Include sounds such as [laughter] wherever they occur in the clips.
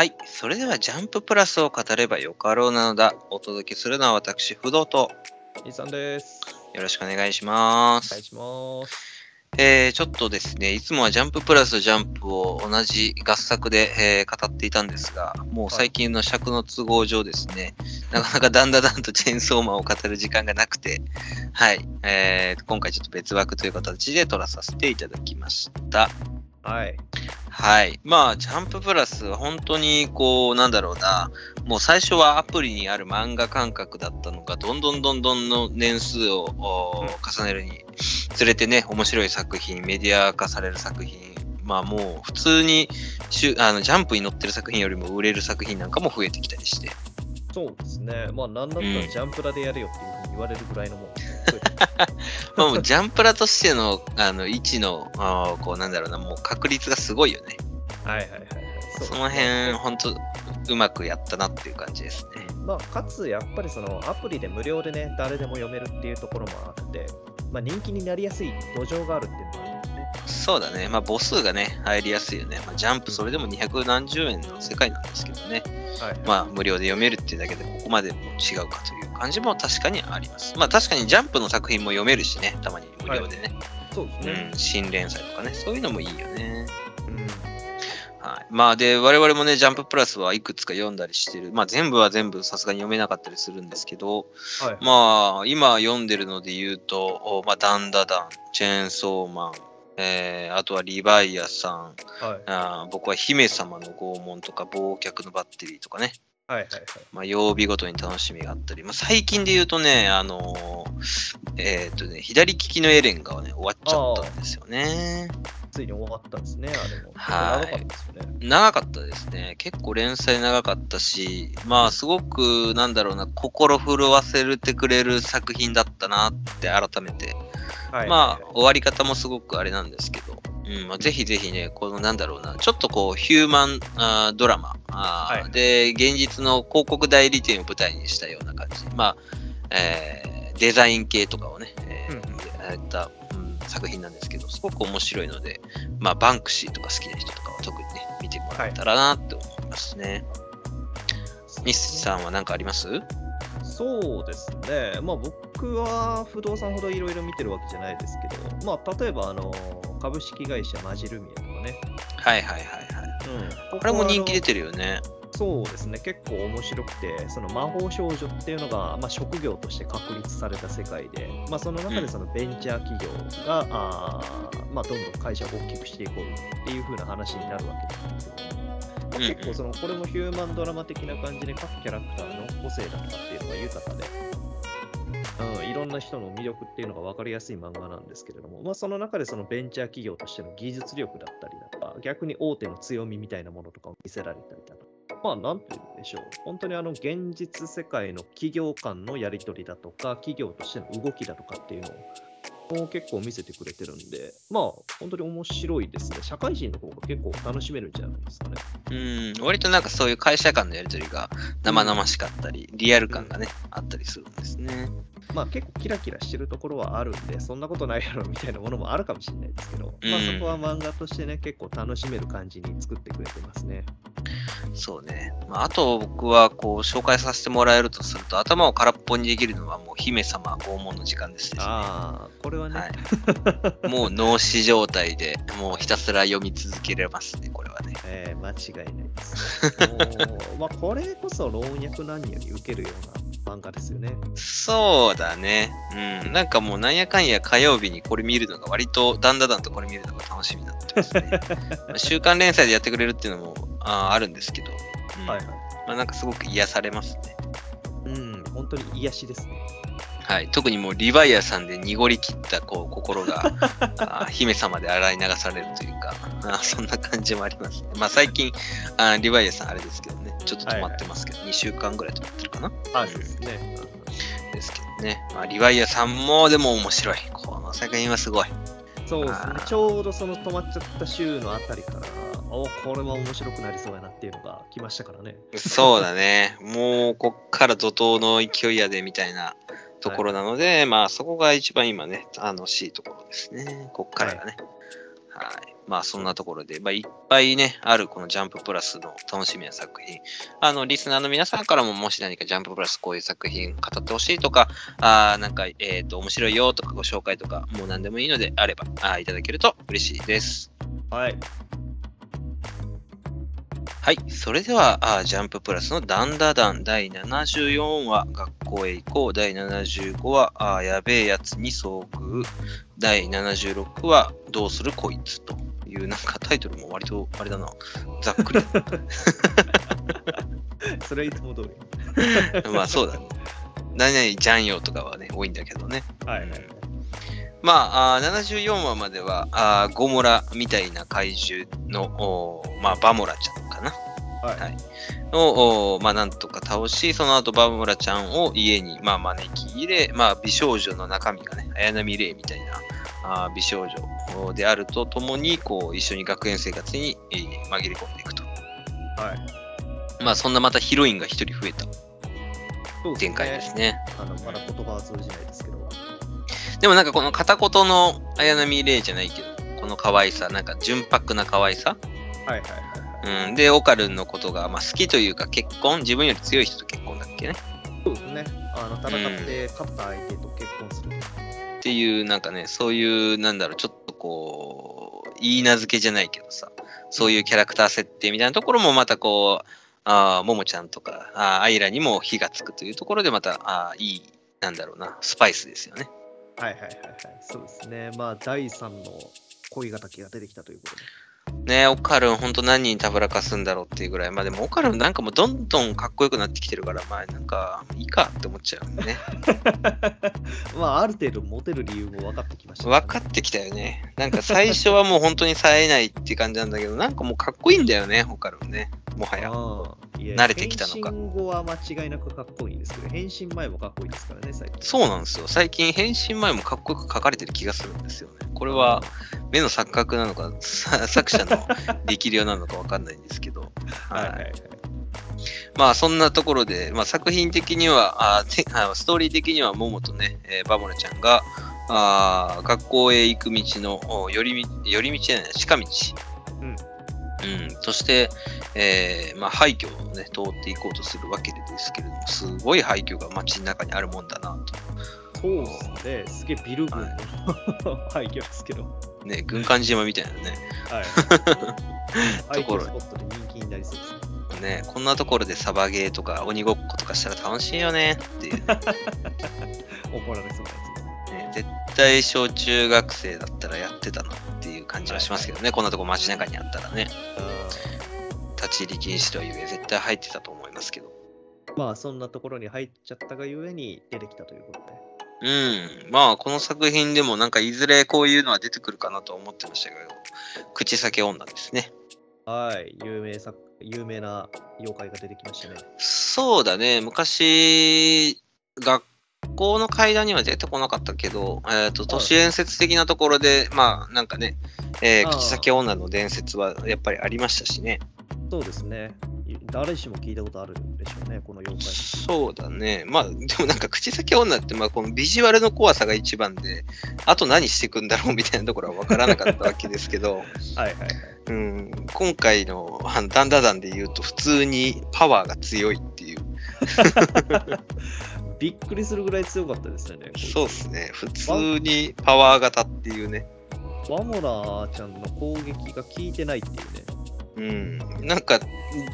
はい。それでは、ジャンププラスを語ればよかろうなのだ。お届けするのは私、不動と。イーさんです。よろしくお願いします。お願いします。えー、ちょっとですね、いつもはジャンププラスとジャンプを同じ合作で、えー語っていたんですが、もう最近の尺の都合上ですね、なかなかだんだんだんとチェーンソーマンを語る時間がなくて、はい、えー今回ちょっと別枠という形で撮らさせていただきました。はい。はい。まあ、ジャンププラスは本当に、こう、なんだろうな、もう最初はアプリにある漫画感覚だったのが、どんどんどんどんの年数をお重ねるにつれてね、面白い作品、メディア化される作品、まあもう普通にしゅあのジャンプに載ってる作品よりも売れる作品なんかも増えてきたりして。そうですね。まあ、なんだったらうんジャンプラでやれよっていうふうに言われるぐらいのもん。ま [laughs] あもうジャンプラとしてのあの位置の、あーこうなんだろうな、もう確率がすごいよね。はいはいはいはい。うその辺、本当うまくやったなっていう感じですね。まあ、かつ、やっぱりそのアプリで無料でね、誰でも読めるっていうところもあって、まあ、人気になりやすい土壌があるっていうのもあるんですね。そうだね。まあ母数がね、入りやすいよね。まあ、ジャンプそれでも200何十円の世界なんですけどね。はい。まあ無料で読めるっていうだけでここまでも違うかという感じも確かにあります。まあ確かにジャンプの作品も読めるしね、たまに無料でね。そうですねう。ん、新連載とかね、そういうのもいいよね。うん。はい。まあで、我々もね、ジャンププラスはいくつか読んだりしてる。まあ全部は全部さすがに読めなかったりするんですけど、はい。まあ今読んでるので言うと、おまあダンダダン、チェーンソーマン、えー、あとはリヴァイアさん、はい。あー僕は姫様の拷問とか忘却のバッテリーとかね、はいはいはい。まあ、曜日ごとに楽しみがあったり、まあ、最近で言うとね、あのーえーっとね、左利きのエレンがね、終わっちゃったんですよね。ついに終わったんですね、あれも。はい長かったですよね。長かったですね。結構連載長かったし、まあすごく、なんだろうな、心震わせてくれる作品だったなって改めて。はい。まあ終わり方もすごくあれなんですけど、うんまあ、ぜひぜひね、このなんだろうな、ちょっとこうヒューマンあードラマあー、はいで、現実の広告代理店を舞台にしたような感じ。まあ、えーデザイン系とかをね、えーうんやった、うん作品なんですけど、すごく面白いので、まあ、バンクシーとか好きな人とかは特にね、見てもらえたらなって思いますね。ミスさんは何かあります？そうですね。まあ僕は不動産ほどいろいろ見てるわけじゃないですけど、まあ例えばあの株式会社マジルミアとかね。はいはいはいはい。うん。これも人気出ててるよね。そうですね。結構面白くて、その魔法少女っていうのが、まあ、職業として確立された世界で、まあその中でそのベンチャー企業が、あーまあどんどん会社を大きくしていこうっていう風な話になるわけなんですけど、まあうんうん。結構そのこれもヒューマンドラマ的な感じで各キャラクターの個性だったっていうのが豊かで、うん、いろんな人の魅力っていうのが分かりやすい漫画なんですけれども、まあ、その中でそのベンチャー企業としての技術力だったりだとか、逆に大手の強みみたいなものとかを見せられたりだとか、まあ、なんて言うんでしょう。本当にあの、現実世界の企業間のやり取りだとか、企業としての動きだとかっていうのを、結構見せてくれてるんで、まあ、本当に面白いですね。社会人の方が結構楽しめるんじゃないですかね。うん、割となんかそういう会社間のやりとりが生々しかったり、リアル感がね、あったりするんですね。まあ結構キラキラしてるところはあるんで、そんなことないやろみたいなものもあるかもしれないですけど、まあうんそこは漫画としてね、結構楽しめる感じに作ってくれてますね。そうね。まあ、あと僕はこう紹介させてもらえるとすると、頭を空っぽにできるのはもう姫様拷問の時間ですね。ああ、これはね、はい、もう脳死状態で、もうひたすら読み続けれますね、これはね。えー間違いないです。もうまあこれこそ老若男女に受けるような漫画ですよね。そうだね。うん。なんかもうなんやかんや火曜日にこれ見るのが割とだんだんだんとこれ見るのが楽しみになってますね。[laughs] まあ週刊連載でやってくれるっていうのもあーあるんですけど、うんはいはい。まあ、なんかすごく癒されますね。うん、本当に癒しですね。はい、特にもうリヴァイアさんで濁り切ったこう心が [laughs] あー姫様で洗い流されるというかあーそんな感じもありますね。まあ最近あーリヴァイアさんあれですけどねちょっと止まってますけど、2週間ぐらい止まってるかな。はいですね。ですけどね、まあ、リヴァイアさんもでも面白い。この作品はすごい。そうですね。ちょうどその止まっちゃった週のあたりから、おこれは面白くなりそうやなっていうのが来ましたからね。そうだね。もうこっから怒涛の勢いやでみたいなところなので、まあそこが一番今ね楽しいところですね。こっからがね、はい。まあそんなところで、まあいっぱいね、あるこのジャンププラスの楽しみな作品。あの、リスナーの皆さんからももし何かジャンププラスこういう作品語ってほしいとか、あーなんか、えっ、と、面白いよとかご紹介とか、もう何でもいいのであれば、あーいただけると嬉しいです。はい。はい。それでは、あージャンププラスのダンダダン第74話、学校へ行こう。第75話、あーやべえやつに遭遇。第76話、どうするこいつという、なんかタイトルも割と、あれだな、ざっくり。[laughs] それはいつも通り。[laughs] まあそうだね。何々じゃんよとかはね、多いんだけどね。はい。まあ、あー74話までは、あーゴモラみたいな怪獣の、まあ、バモラちゃんかな。はいはいを、おまあ、なんとか倒し、その後、バモラちゃんを家に、まあ、招き入れ、まあ、美少女の中身がね、綾波レイみたいな、美少女であるとともに、こう、一緒に学園生活に、えー紛れ込んでいくと。はい。まあ、そんなまたヒロインが一人増えた展開です。ね。あの、まだ言葉は通じないですけど。でもなんかこの片言の綾波レイじゃないけど、この可愛さ、なんか純白な可愛さ？はいはいはいはい。うん。で、オカルンのことが、まあ、好きというか結婚、自分より強い人と結婚だっけね？そうですね。あの、戦って勝った相手と結婚する。っていう、なんかね、そういう、なんだろう、ちょっとこう、いい名付けじゃないけどさ、そういうキャラクター設定みたいなところもまたこう、あももちゃんとか、あアイラにも火がつくというところで、また、あいい、なんだろうな、スパイスですよね。はいはいはいはい。そうですね。まあ、第3の恋敵が出てきたということで。ねオカルン、ほんと何人たぶらかすんだろうっていうぐらい、まあでもオカルンなんかもうどんどんかっこよくなってきてるから、まあなんか、いいかって思っちゃうね。[laughs] まあ、ある程度モテる理由も分かってきました、分かってきたよね。なんか最初はもう本当に冴えないって感じなんだけど、なんかもうかっこいいんだよね、オカルンね。もはや。慣れてきたのか変身後は間違いなくかっこいいんですけど、変身前もかっこいいですからね、最近。そうなんですよ。最近変身前もかっこよく書かれてる気がするんですよね。これは目の錯覚なのか、さ作者の [laughs] 力量なのかわかんないんですけど。はいはいはい。まあそんなところで、まあ、作品的にはあストーリー的にはモモとね、えーバモラちゃんがあー学校へ行く道のお寄り道寄り道じゃない、近道。うんうん、そして、えーまあ、廃墟を、ね、通っていこうとするわけですけれども、すごい廃墟が街の中にあるもんだなと。そうですね。すげえビル群の [laughs] 廃墟ですけど。ね、軍艦島みたいなね。はい。ところスポットで人気になりそうですね。ね、こんなところでサバゲーとか鬼ごっことかしたら楽しいよねっていう、ね、[laughs] 怒られそうなやつです。絶対小中学生だったらやってたなっていう感じはしますけどね、こんなとこ街中にあったらね、立ち入り禁止というえ絶対入ってたと思いますけど。まあ、そんなところに入っちゃったがゆえに出てきたということで。うん、まあこの作品でもなんかいずれこういうのは出てくるかなと思ってましたけど、口裂け女ですね。はい。有名作、有名な妖怪が出てきましたね。そうだね、昔、学校の階段には出てこなかったけど、えー、と都市伝説的なところで、まあなんかね、えー口先女の伝説はやっぱりありましたしね。そうですね。い誰しも聞いたことあるでしょうね、この妖怪。そうだね。まあでもなんか口先女って、まあこのビジュアルの怖さが一番で、あと何していくんだろうみたいなところは分からなかったわけですけど、[laughs] はいはいはい。うん、今回のあのダンダダンで言うと普通にパワーが強いっ。[laughs] びっくりするぐらい強かったですよね。そうですね。普通にパワー型っていうね。ワモラちゃんの攻撃が効いてないっていうね。うん、なんか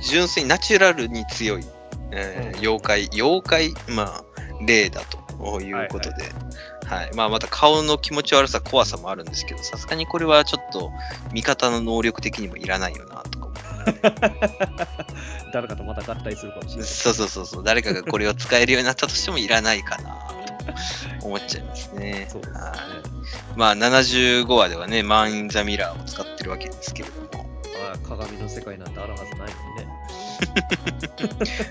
純粋にナチュラルに強い、えーうん妖怪、妖怪、まあ、霊だということで、はいまあ、また顔の気持ち悪さ、怖さもあるんですけど、さすがにこれはちょっと味方の能力的にもいらないよなとか思 [laughs] 誰かとまた合体するかもしれう。ない。そうそうそうそう、誰かがこれを使えるようになったとしてもいらないかなと思っちゃいますね。そうですね。はいまあ、75話ではね、マン・イン・ザ・ミラーを使ってるわけですけれども、まあ、鏡の世界なんてあるはずないのにね。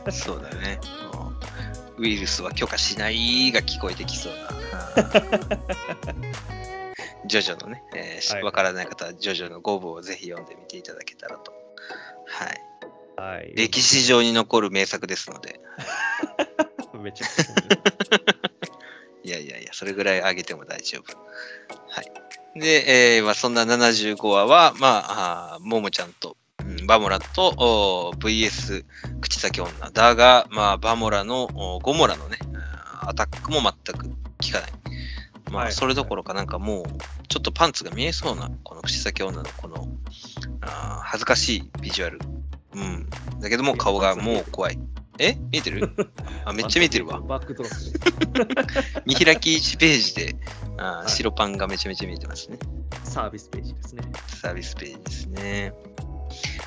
[laughs] [laughs] そうだね。ウイルスは許可しないが聞こえてきそうな。ジョジョのね、えーはいわからない方はジョジョの5部をぜひ読んでみていただけたらと。はい。はい。歴史上に残る名作ですので、[laughs] めちゃくちゃい。[laughs] いやいやいや、それぐらい上げても大丈夫。はい。で、えーまあ、そんな75話は、まあ、あーももちゃんと、うんバモラと VS 口先女。だが、まあ、バモラのおゴモラのね、アタックも全く効かない。まあ、はいそれどころかなんかもう、ちょっとパンツが見えそうな、この口先女のこの、あー恥ずかしいビジュアル。うん。だけども顔がもう怖い。え？見えてる？あ、[laughs] めっちゃ見えてるわ。バックドロップ [laughs] 見開き1ページで、あ白パンがめちゃめちゃ見えてますね。でサービスページですね。サービスページですね。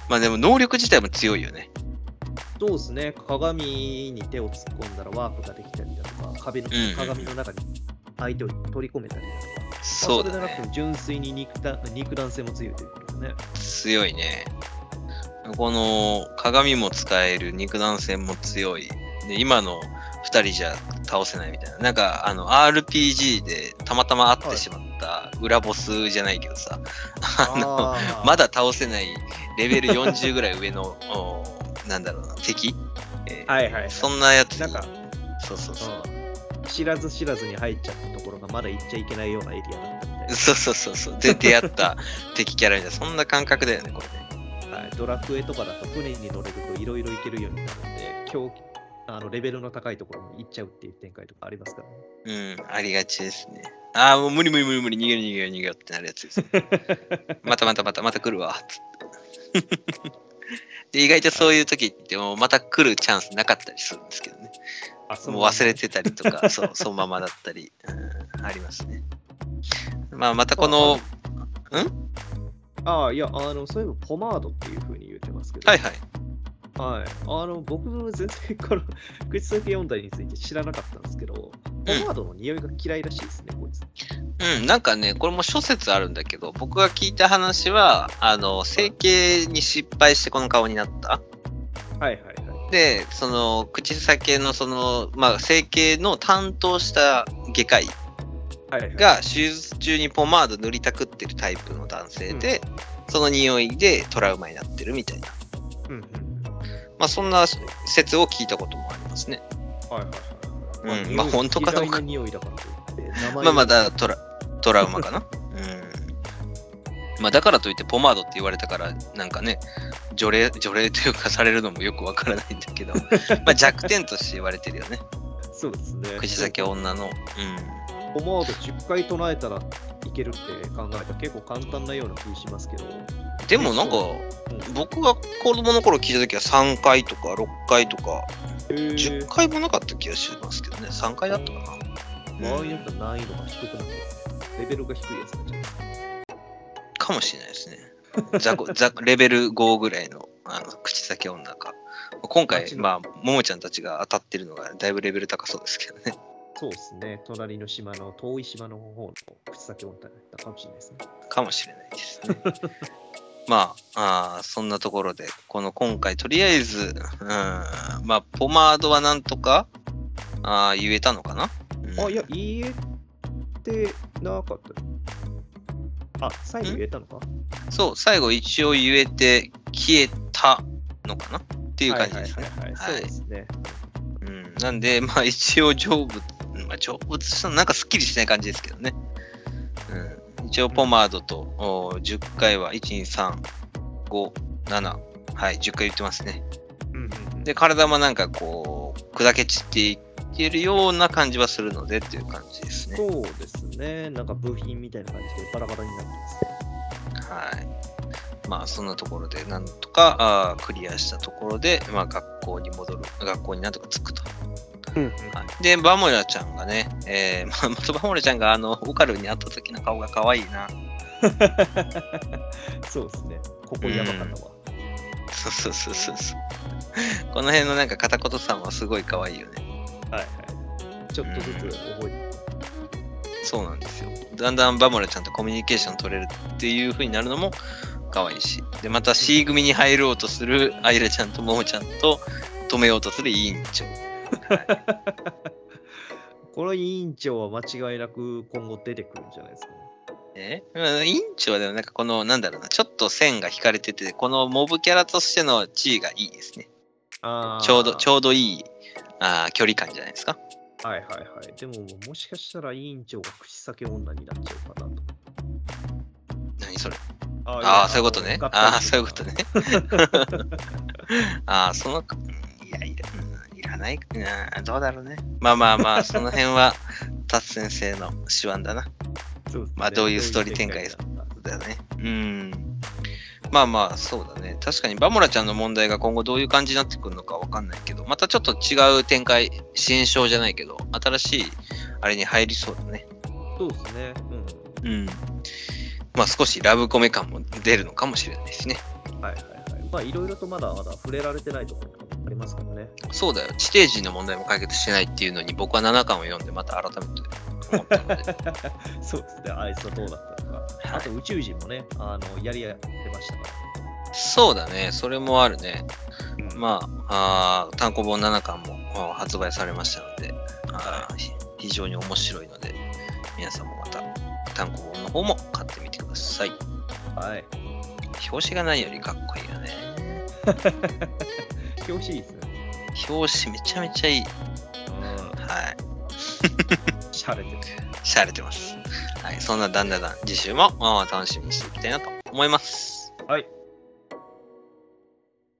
まあでも能力自体も強いよね。そうですね、鏡に手を突っ込んだらワープができたりだとか、壁のうんうん鏡の中に相手を取り込めたりだとか、そうだね。まあそれでなく純粋に肉弾肉弾性も強いということでね。強いね。この鏡も使える肉弾戦も強い。で、今の2人じゃ倒せないみたいな。なんか、あの、RPG でたまたま会ってしまった裏ボスじゃないけどさ、あの、あーまだ倒せないレベル40ぐらい上の、おなんだろうな、敵、えーはいはいはい。そんなやつになんか、そうそうそう。うん知らず知らずに入っちゃったところがまだ行っちゃいけないようなエリアだったみたいそうそうそうそう。で、出会った [laughs] 敵キャラみたいな、そんな感覚だよね、これね。な、はい。ドラクエとかだと船に乗れるといろいろ行けるようになるんで、今日あのレベルの高いところに行っちゃうっていう展開とかありますからね。うん、ありがちですね。ああ、もう無理無理無理無理、逃げる逃げる逃げるってなるやつです。[laughs] またまたまたまた来るわ。[laughs] で、意外とそういう時ってもうまた来るチャンスなかったりするんですけどね。もう忘れてたりとか、[laughs] そう、そのままだったり、うん、ありますね。まあ、またこの、ああ、いや、あの、そういえばポマードっていう風に言ってますけど、はいはい。はい。あの、僕、全然この、[laughs] 口先読んだりについて知らなかったんですけど、ポマードの匂いが嫌いらしいですね、こいつ。うん、なんかね、これも諸説あるんだけど、僕が聞いた話は、あの、整形に失敗してこの顔になった。はいはいはい。で、その、口先のその、まあ、整形の担当した外科医が手術中にポマード塗りたくってるタイプの男性で、その匂いでトラウマになってるみたいな。うんうん。まあ、そんな説を聞いたこともありますね。はいはいはい。うんまあ本当かどうか匂いだからまあまあだトラ、トラウマかな。[laughs] うん。まあだからといってポマードって言われたから、なんかね、除霊、除霊というかされるのもよくわからないんだけど、[laughs] まあ弱点として言われてるよね。そうですね。口先女の。うん。ポマード10回唱えたらいけるって考えたら結構簡単なような気しますけど。でもなんか、うん、僕が子供の頃聞いた時は3回とか6回とか、へー10回もなかった気がしますけどね、3回だったかな。場合によっては難易度が低くなってレベルが低いやつになっちゃうかかもしれないですね。ザコザレベル5ぐらいのあの口先女か。今回、まあ、ももちゃんたちが当たってるのがだいぶレベル高そうですけどね。そうですね。隣の島の、遠い島の方の口先女だったかもしれないですね。かもしれないですね。[laughs] まああー、そんなところで、この今回、とりあえず、うん、まあ、ポマードはなんとかあー言えたのかな、うんあ、いや、言えてなかった。あ、最後言えたのか？そう、最後一応言えて消えたのかな？っていう感じですね。はいはいはいはい、そうですね。うん、なんで、まあ一応成仏、まあ、成仏したのなんかすっきりしない感じですけどね。うん、一応ポマードとお10回は1、2、3、5、7、はい、10回言ってますね。うんうんうん。で、体もなんかこう、砕け散っていってるような感じはするのでっていう感じですね。そうですね。なんか部品みたいな感じでバラバラになってます。はい。まあそんなところでなんとかあークリアしたところで、まあ学校に戻る、学校になんとか着くと。うんはい、で、バモラちゃんがね、えー、[laughs] まあ、またバモラちゃんがあの、オカルに会った時の顔が可愛いな。[laughs] そうですね。ここ山形は。そうそうそうそうそう。この辺のなんか片言さんはすごい可愛いよね。はいはい。ちょっとずつ覚えてそうなんですよ。だんだんバモラちゃんとコミュニケーション取れるっていう風になるのも可愛いし。で、また C 組に入ろうとするアイラちゃんとモモちゃんと止めようとする委員長。[laughs] この委員長は間違いなく今後出てくるんじゃないですかね。え？うん委員長はでもなんかこの、なんだろうな、ちょっと線が引かれてて、このモブキャラとしての地位がいいですね。ちょうど、ちょうどいいあー距離感じゃないですか？はいはいはい。でも、もしかしたら委員長が口先女になっちゃうかなと。何それ？あああ、そういうことね。ああ、そういうことね。ね。[laughs] ああ、その、うんいや、いらうんいらないうんどうだろうね。まあまあまあ、その辺は、タツ先生の手腕だな。[laughs] そうですねまあどういうストーリー展開だよね。うん。まあまあ、そうだね。確かにバモラちゃんの問題が今後どういう感じになってくるのかわかんないけど、またちょっと違う展開、支援症じゃないけど、新しいあれに入りそうだね。そうですね。うん。うん。まあ少しラブコメ感も出るのかもしれないですね。はいはいはい。まあいろいろとまだまだ触れられてないところとかもありますからね。そうだよ。地底人の問題も解決してないっていうのに僕は7巻を読んでまた改めて思ったので。[laughs] そうですね。あいつはどうだったの？か。あと宇宙人もね、あのやりやってましたから。そうだね。それもあるね。うんまあ、あー単行本7巻も発売されましたので、あ非常に面白いので、皆さんもまた単行本の方も買ってみてください。はい。表紙が何よりかっこいいよね。[laughs] 表紙いいですね。表紙めちゃめちゃいい。うん。はい。しゃれてる。しゃれてます。はい。そんなダンダダン、次週もあー楽しみにしていきたいなと思います。はい。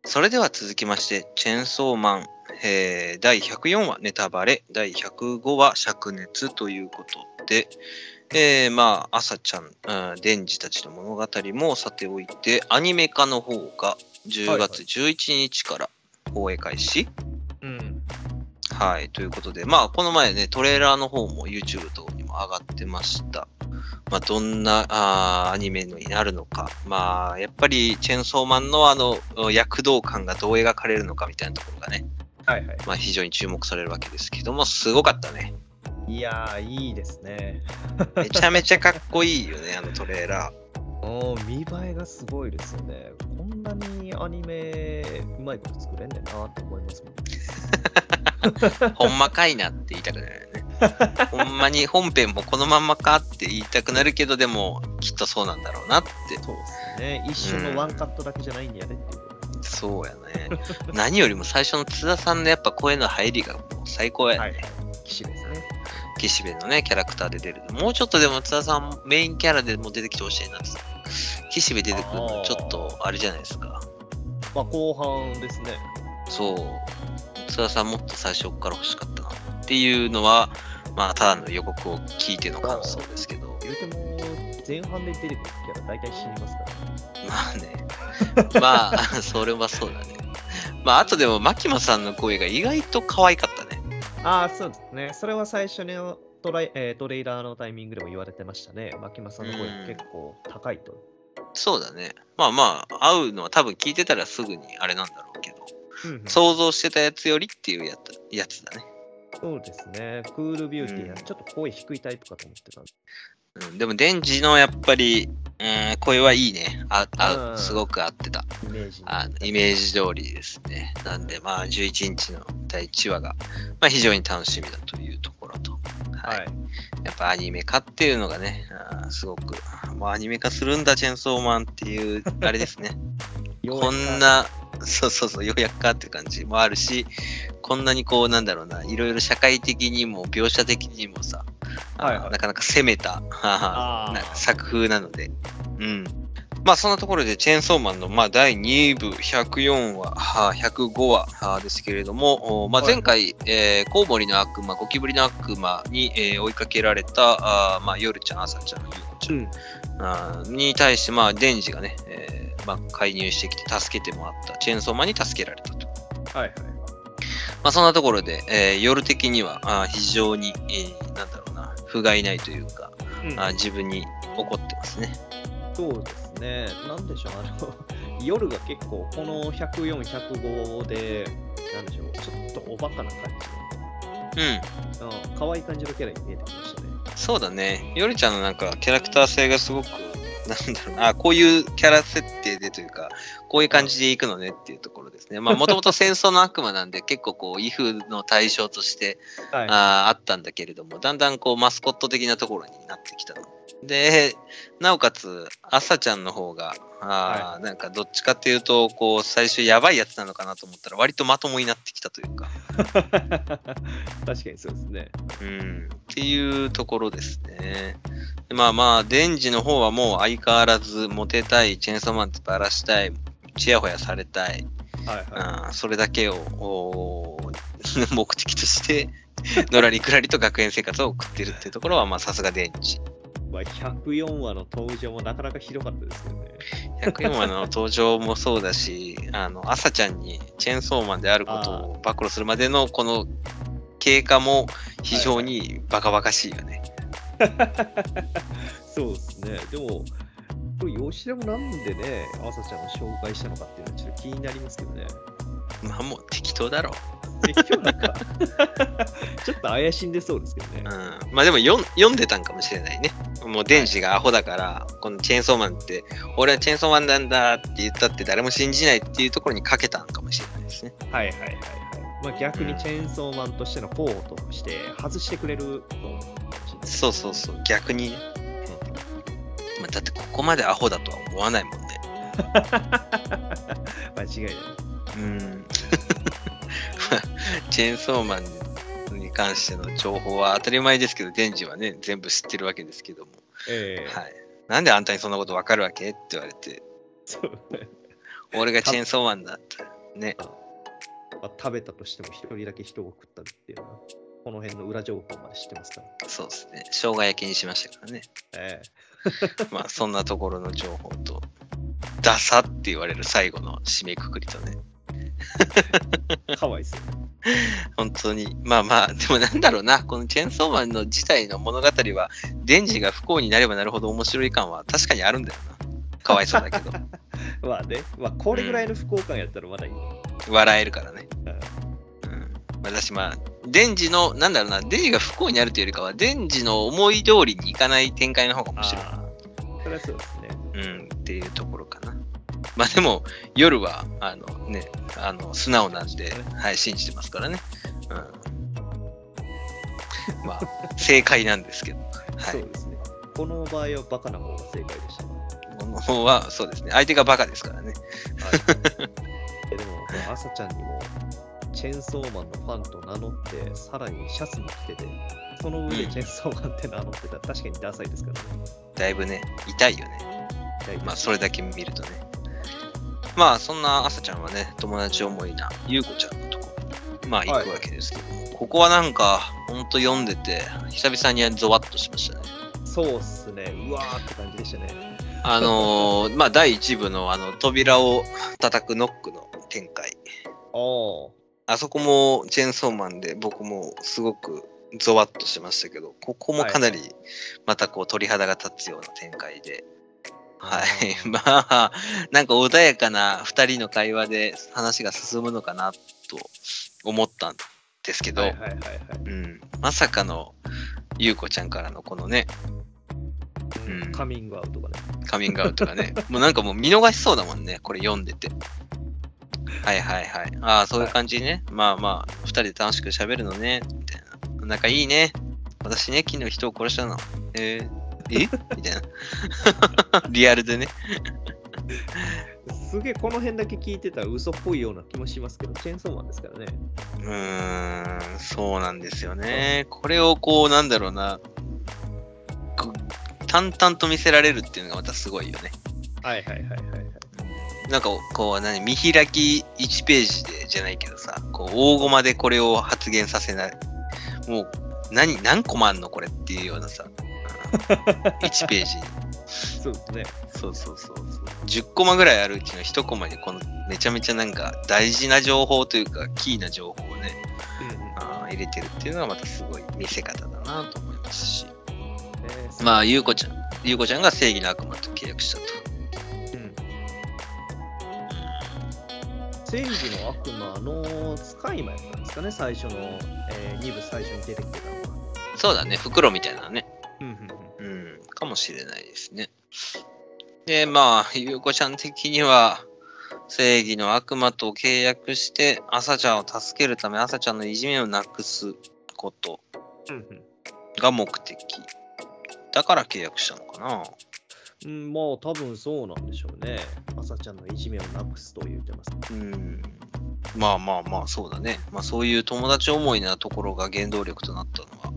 それでは続きまして、チェーンソーマン、えー第104話ネタバレ、第105話灼熱ということで、えーまあ、朝ちゃん、うん、デンジたちの物語もさておいて、アニメ化の方が10月11日から放映開始。うん。はい、ということで、まあ、この前ね、トレーラーの方も YouTube 等にも上がってました。まあ、どんなあーアニメになるのか。まあ、やっぱり、チェーンソーマンのあの、躍動感がどう描かれるのかみたいなところがね、はいはい。まあ、非常に注目されるわけですけども、すごかったね。いやー、いいですね。めちゃめちゃかっこいいよね、あのトレーラー。おー見栄えがすごいですよね。こんなにアニメうまいこと作れんねんなと思いますもん。[laughs] ほんまかいなって言いたくなるよね。[laughs] ほんまに本編もこのまんまかって言いたくなるけど、でも、きっとそうなんだろうなってそうですね。一瞬のワンカットだけじゃないんやねっていうことです。そうやね。何よりも最初の津田さんのやっぱ声の入りがもう最高やね。はいはい。騎士ですね。岸辺のね、キャラクターで出る。もうちょっとでも津田さんメインキャラでも出てきてほしいなって。岸辺出てくるのちょっとあれじゃないですか。まあ後半ですね。そう。津田さんもっと最初から欲しかったなっていうのは、まあ、ただの予告を聞いての感想ですけど。言うても前半で出てくるキャラ大体死にますから。まあね。まあ、[laughs] それはそうだね。まあ、あとでも、牧間さんの声が意外と可愛かったね。ああ、そうですね。それは最初のトライ、えートレーラーのタイミングでも言われてましたね。牧間さんの声が結構高いと。そうだね。まあまあ、会うのは多分聞いてたらすぐにあれなんだろうけど、うんうん想像してたやつよりっていうやつやつだね。そうですね。クールビューティーな、うんちょっと声低いタイプかと思ってたんで。うん、でも、デンジのやっぱり、うん、声はいいね。ああうんすごく合ってた。イメージイメージ通りですね。なんで、まあ、11日の第1話が、まあ、非常に楽しみだというところと、はいはい。やっぱアニメ化っていうのがね、あーすごく、もうアニメ化するんだ、チェンソーマンっていう、[laughs] あれですね。こんな、そうそうそう、ようやくかって感じもあるし、こんなにこう、なんだろうな、いろいろ社会的にも描写的にもさ、はいはいなかなか攻めた [laughs] 作風なので、うん。まあそんなところでチェーンソーマンのまあ第2部104話、は105話はですけれども、おまあ、はい前回、えーコウモリの悪魔、ゴキブリの悪魔に、えー追いかけられた、あーまあ、夜ちゃん、朝ちゃん、ゆうこちゃんうん。あーに対して、まあ、デンジがね、えーまあ、介入してきて助けてもらった、チェーンソーマンに助けられたと。はいはい。まあ、そんなところで、えー夜的にはあー非常に、えーなんだろうな、不甲斐ないというか、うんあー自分に怒ってますね。そうですね。なんでしょう、あの、[laughs] 夜が結構、この104、105で、なんでしょう、ちょっとおバカな感うん、じの、うん、可愛い感じのキャラに見えてきましたね。そうだね。夜ちゃんのなんかキャラクター性がすごく、なんだろうな、あこういうキャラ設定でというか、こういう感じでいくのねっていうところですね。まあ、もともと戦争の悪魔なんで、結構こう、イフの対象としてはい。あーあったんだけれども、だんだんこう、マスコット的なところになってきたの。で、なおかつ、朝ちゃんの方が、あーなんかどっちかっていうと、こう、最初やばいやつなのかなと思ったら、割とまともになってきたというか、[laughs] 確かにそうですね。うん、っていうところですね。まあまあ、デンジの方はもう相変わらずモテたい、チェーンソーマンってばらしたい、ちやほやされたい、はいはうん、それだけを [laughs] 目的として、のらりくらりと学園生活を送ってるっていうところは、まあさすがデンジ。い。まあ、104話の登場もなかなかひどかったですけどね。104話の登場もそうだし、あの、朝ちゃんにチェーンソーマンであることを暴露するまでのこの経過も非常にバカバカしいよね。[laughs] そうですね。でも、これ吉田もなんでね、朝ちゃんを紹介したのかっていうのはちょっと気になりますけどね。まあもう適当だろ適当なんか、[laughs] ちょっと怪しんでそうですけどねう。。うん。まあでも読ん読んでたんかもしれないね。もうデンジがアホだから、このチェーンソーマンって、俺はチェーンソーマンなんだって言ったって誰も信じないっていうところにかけたんかもしれないですね。はいはいはいはい。まあ、逆にチェーンソーマンとしての候補として外してくれると思うかもしれない。そうそうそう、逆にね。まあ、だってここまでアホだとは思わないもんね。[laughs] 間違いない。うん。[laughs] チェーンソーマンに関しての情報は当たり前ですけど、デンジはね、全部知ってるわけですけども。ええはい。なんであんたにそんなことわかるわけって言われて、そう俺がチェーンソーマンだって。ね。まあ、食べたとしても一人だけ人を食ったっていうのは、この辺の裏情報まで知ってますから。そうですね。生姜焼きにしましたからね。え [laughs] まあ、そんなところの情報と、ダサって言われる最後の締めくくりとね。え [laughs] かわいそう。本当に。まあまあ、でもなんだろうな。このチェーンソーマンの自体の物語は、デンジが不幸になればなるほど面白い感は確かにあるんだよな。かわいそうだけど。[laughs] まあね、まあこれぐらいの不幸感やったらまだいい。笑えるからね。うんうん。私まあ、デンジの、なんだろうな、デンジが不幸になるというよりかは、デンジの思い通りにいかない展開の方が面白い。それはそうですね。うん、っていうところかな。まあでも、夜は、あのね、あの、素直なんで、はい、信じてますからね。うん。まあ、[laughs] 正解なんですけど。はい。そうですね。この場合はバカな方が正解でしたね。この方は、そうですね。相手がバカですからね。はい、えでも、朝ちゃんにも、チェーンソーマンのファンと名乗って、さらにシャツも着てて、その上でうんチェーンソーマンって名乗ってたら確かにダサいですからね。だいぶね、痛いよね。まあ、それだけ見るとね。まあ、そんな朝ちゃんはね、友達思いな、ゆうこちゃんのところに、まあ、行くわけですけども、ここはなんか、ほんと読んでて、久々にゾワッとしましたね。そうっすね。うわーって感じでしたね。あのー [laughs] まあ、第1部のあの扉を叩くノックの展開。ああ。あそこもチェーンソーマンで僕もすごくゾワッとしましたけど、ここもかなりまたこう鳥肌が立つような展開で。はい。[laughs] まあ、なんか穏やかな2人の会話で話が進むのかなと思ったんですけど、まさかのゆうこちゃんからのこのね、うんカミングアウトがね。カミングアウトがね、[laughs] もうなんかもう見逃しそうだもんね、これ読んでて。はいはいはい。ああ、そういう感じね。まあまあ、二人で楽しく喋るのね、みたいな。仲いいね。私ね、昨日人を殺したの。えー、え？みたいな。[laughs] リアルでね。すげえこの辺だけ聞いてたら嘘っぽいような気もしますけど、チェーンソーマンですからね。うーん、そうなんですよね。これをこう、なんだろうな、淡々と見せられるっていうのがまたすごいよね。はいはいはいはいはい。なんかこう何見開き1ページでじゃないけどさこう大駒でこれを発言させないもう何何コマあんのこれっていうようなさ [laughs] 1ページ。にそうですね。そうそうそうそう。10コマぐらいあるうちの1コマにこのめちゃめちゃなんか大事な情報というかキーな情報をねあー入れてるっていうのがまたすごい見せ方だなと思いますし。え。ーまあゆうこちゃんゆうこちゃんが正義の悪魔と契約したと。うん。正義の悪魔の使い魔やったんですかね、最初の、え2部最初に出てきてたのが。そうだね袋みたいなねうんかもしれないですね。で、まあ、ゆうこちゃん的には、正義の悪魔と契約して、朝ちゃんを助けるため、朝ちゃんのいじめをなくすことが目的。だから契約したのかな。うん、まあ多分そうなんでしょうね。朝ちゃんのいじめをなくすと言ってます。うん。まあまあまあ、そうだね。まあそういう友達思いなところが原動力となったのは、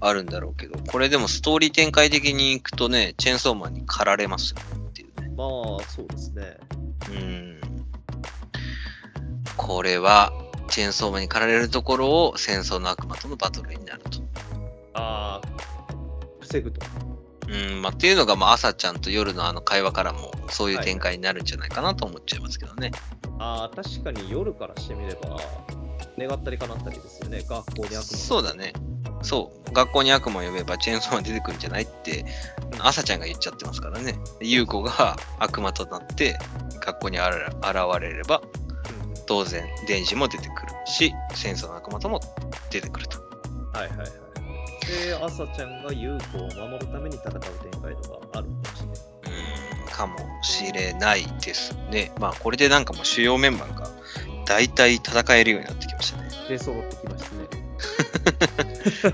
あるんだろうけど、これでもストーリー展開的にいくとね、チェーンソーマンに駆られますよねっていうね。まあ、そうですね。うん。これは、チェーンソーマンに駆られるところを戦争の悪魔とのバトルになると。ああ、防ぐと。うん、まあ、っていうのが、まあ、朝ちゃんと夜のあの会話からも、そういう展開になるんじゃないかなと思っちゃいますけどね。ああ、確かに夜からしてみれば、願ったり叶ったりですよね。学校に悪魔。そうだね。そう。学校に悪魔を呼べばチェーンソーマン出てくるんじゃないって、朝ちゃんが言っちゃってますからね。優子が悪魔となって、学校にあら現れれば、うん当然、デンジも出てくるし、戦争の悪魔とも出てくると。はいはいはい。で、朝ちゃんが優子を守るために戦う展開とかあるかもしれない。うん、かもしれないですね。まあ、これでなんかもう主要メンバーが大体戦えるようになってきましたね。で、揃ってきましたね。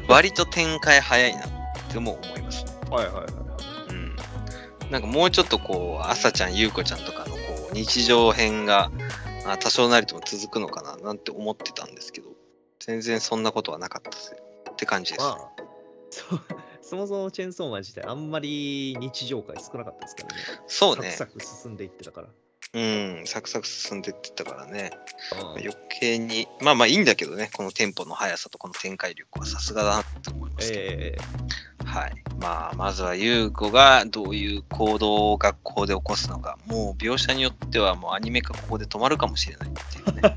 [laughs] 割と展開早いなっても思いますね。はいはいはい。うん。なんかもうちょっとこう、朝ちゃん、ゆうこちゃんとかのこう、日常編が、あ多少なりとも続くのかななんて思ってたんですけど、全然そんなことはなかったですよ。って感じです。まあ、そそもそもチェーンソーマン自体あんまり日常回少なかったですからね。そうね。サクサク進んでいってたから。うん、サクサク進んでってたからね。うん余計に、まあまあいいんだけどね、このテンポの速さとこの展開力はさすがだなって思いますけど、えはい。まあ、まずは優子がどういう行動を学校で起こすのか、もう描写によってはもうアニメ化ここで止まるかもしれないっていうね、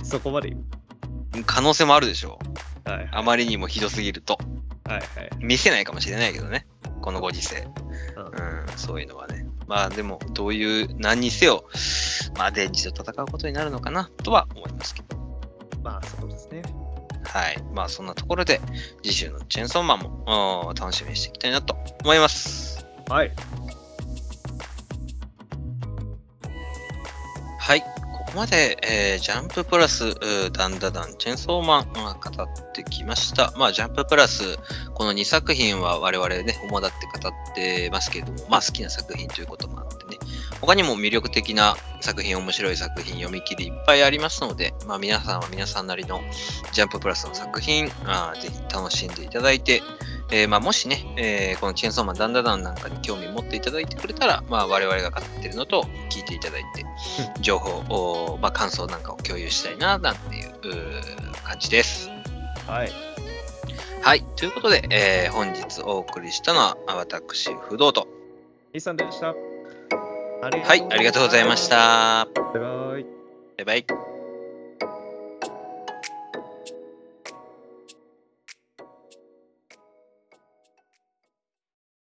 ー [laughs] そこまで。可能性もあるでしょう。はいはいあまりにもひどすぎると。はいはい。見せないかもしれないけどね、このご時世。うんうん、そういうのはね。まあでも、どういう、何にせよ、まあ、デンジと戦うことになるのかなとは思いますけど。まあ、そうですね。はい。まあそんなところで、次週のチェーンソーマンもうん楽しみにしていきたいなと思います。はい。はい。ここまで、えージャンププラス、ダンダダン、チェンソーマン、うん語ってきました。まあ、ジャンププラス、この2作品は我々ね、主だって語ってますけれども、まあ好きな作品ということもあってね、他にも魅力的な作品、面白い作品、読み切りいっぱいありますので、まあ皆さんは皆さんなりのジャンププラスの作品、あぜひ楽しんでいただいて、えーまあもしね、えーこのチェーンソーマンダンダダンなんかに興味持っていただいてくれたら、まあ我々が語ってるのと聞いていただいて、情報を、まあ感想なんかを共有したいな、なんていう感じです。はい。はい。ということで、えー本日お送りしたのは、私、不動と。イーさんでした。はい、ありがとうございまし。た。バイバイ。バイバイ。